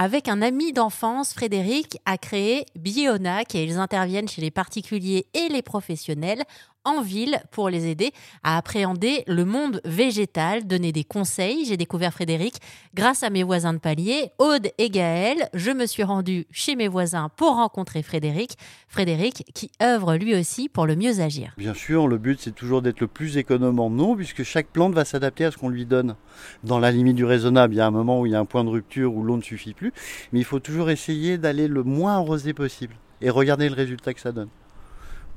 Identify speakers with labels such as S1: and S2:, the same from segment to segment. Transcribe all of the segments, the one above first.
S1: Avec un ami d'enfance, Frédéric a créé Bionac et ils interviennent chez les particuliers et les professionnels en ville pour les aider à appréhender le monde végétal, donner des conseils. J'ai découvert Frédéric grâce à mes voisins de palier, Aude et Gaël. Je me suis rendue chez mes voisins pour rencontrer Frédéric. Frédéric qui œuvre lui aussi pour le mieux agir.
S2: Bien sûr, le but c'est toujours d'être le plus économe en eau puisque chaque plante va s'adapter à ce qu'on lui donne. Dans la limite du raisonnable, il y a un moment où il y a un point de rupture où l'eau ne suffit plus, mais il faut toujours essayer d'aller le moins arrosé possible et regarder le résultat que ça donne.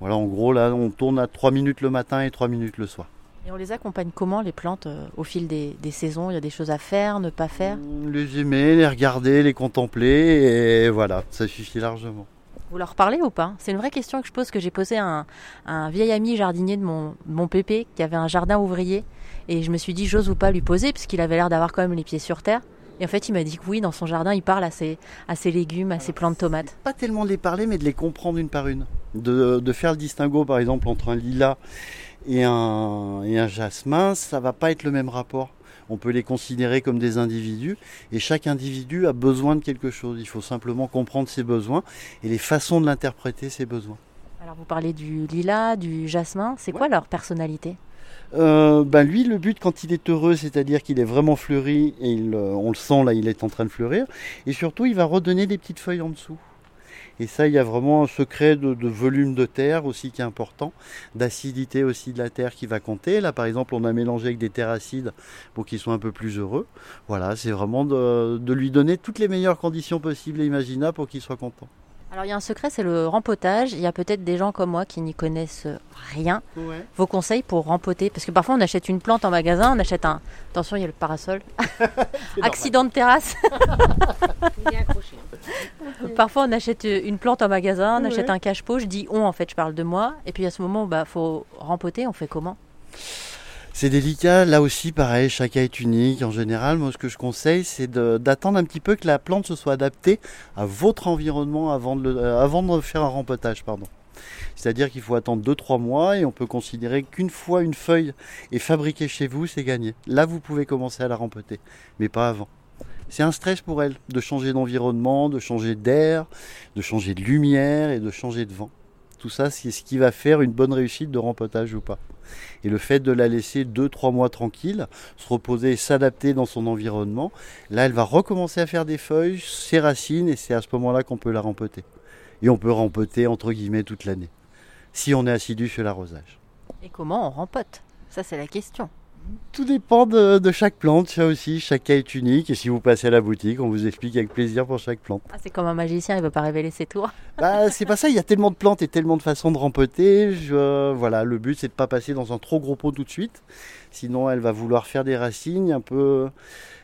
S2: Voilà, en gros, là, on tourne à 3 minutes le matin et 3 minutes le soir.
S1: Et on les accompagne comment, les plantes, euh, au fil des, saisons? Il y a des choses à faire, ne pas faire?
S2: Les aimer, les regarder, les contempler, et voilà, ça suffit largement.
S1: Vous leur parlez ou pas? C'est une vraie question que je pose, que j'ai posée à un, vieil ami jardinier de mon, mon pépé, qui avait un jardin ouvrier, et je me suis dit, j'ose ou pas lui poser, puisqu'il avait l'air d'avoir quand même les pieds sur terre. Et en fait, il m'a dit que oui, dans son jardin, il parle à ses, à ses légumes, à ses plantes de tomates.
S2: Pas tellement de les parler, mais de les comprendre une par une. De, de faire le distinguo, par exemple, entre un lilas et un, et un jasmin, ça va pas être le même rapport. On peut les considérer comme des individus et chaque individu a besoin de quelque chose. Il faut simplement comprendre ses besoins et les façons de l'interpréter, ses besoins.
S1: Alors vous parlez du lilas, du jasmin, c'est quoi leur personnalité?
S2: Euh, ben lui, le but quand il est heureux, c'est-à-dire qu'il est vraiment fleuri, et euh, on le sent là, il est en train de fleurir, et surtout il va redonner des petites feuilles en dessous. Et ça, il y a vraiment un secret de, volume de terre aussi qui est important, d'acidité aussi de la terre qui va compter. Là, par exemple, on a mélangé avec des terres acides pour qu'ils soient un peu plus heureux. Voilà, c'est vraiment de, de lui donner toutes les meilleures conditions possibles et imaginables pour qu'il soit content.
S1: Alors il y a un secret, c'est le rempotage. Il y a peut-être des gens comme moi qui n'y connaissent rien. Vos conseils pour rempoter? Parce que parfois on achète une plante en magasin, on achète un... Attention, il y a le parasol. Accident de terrasse. il est accroché. parfois on achète une plante en magasin, on achète un cache-pot. Je dis on en fait, je parle de moi. Et puis à ce moment, il bah, faut rempoter. On fait comment?
S2: C'est délicat, là aussi pareil, cas est unique. En général, moi ce que je conseille, c'est d'attendre un petit peu que la plante se soit adaptée à votre environnement avant de, euh, faire un rempotage. Pardon. C'est-à-dire qu'il faut attendre 2-3 mois et on peut considérer qu'une fois une feuille est fabriquée chez vous, c'est gagné. Là, vous pouvez commencer à la rempoter, mais pas avant. C'est un stress pour elle de changer d'environnement, de changer d'air, de changer de lumière et de changer de vent. Tout ça, c'est ce qui va faire une bonne réussite de rempotage ou pas. Et le fait de la laisser 2-3 mois tranquille, se reposer s'adapter dans son environnement, là, elle va recommencer à faire des feuilles, ses racines, et c'est à ce moment-là qu'on peut la rempoter. Et on peut rempoter, entre guillemets, toute l'année, si on est assidu sur l'arrosage.
S1: Et comment on rempote? Ça, c'est la question.
S2: Tout dépend de, chaque plante, ça aussi, chaque cas est unique. Et si vous passez à la boutique, on vous explique avec plaisir pour chaque plante.
S1: Ah, c'est comme un magicien, il ne veut pas révéler ses tours.
S2: Bah, c'est pas ça, il y a tellement de plantes et tellement de façons de rempoter. voilà, le but c'est de ne pas passer dans un trop gros pot tout de suite. Sinon, elle va vouloir faire des racines un peu.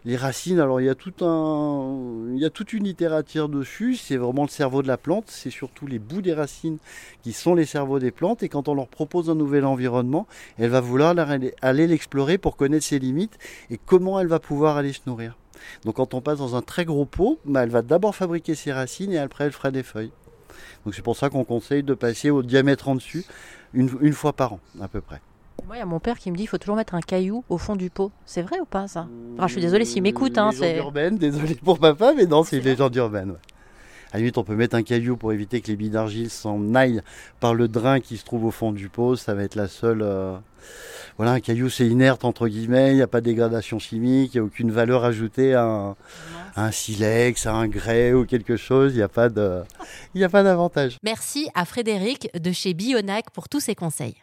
S2: Les racines, alors il y a tout un, il y a toute une littérature dessus. C'est vraiment le cerveau de la plante. C'est surtout les bouts des racines qui sont les cerveaux des plantes. Et quand on leur propose un nouvel environnement, elle va vouloir aller l'explorer pour connaître ses limites et comment elle va pouvoir aller se nourrir. Donc quand on passe dans un très gros pot, bah, elle va d'abord fabriquer ses racines et après elle fera des feuilles. Donc c'est pour ça qu'on conseille de passer au diamètre en dessus une fois par an à peu près.
S1: Moi, il y a mon père qui me dit qu'il faut toujours mettre un caillou au fond du pot. C'est vrai ou pas ça? Enfin, Je suis désolée s'il m'écoute. Hein,
S2: c'est urbaine, désolé pour papa, mais non, c'est une légende urbaine. À la limite, on peut mettre un caillou pour éviter que les billes d'argile s'en aillent par le drain qui se trouve au fond du pot. Ça va être la seule. Euh, voilà, un caillou, c'est inerte, entre guillemets. Il n'y a pas de dégradation chimique, il n'y a aucune valeur ajoutée à un, à un, silex, à un grès ou quelque chose. Il n'y a pas d'avantage.
S1: Merci à Frédéric de chez Bionac pour tous ses conseils.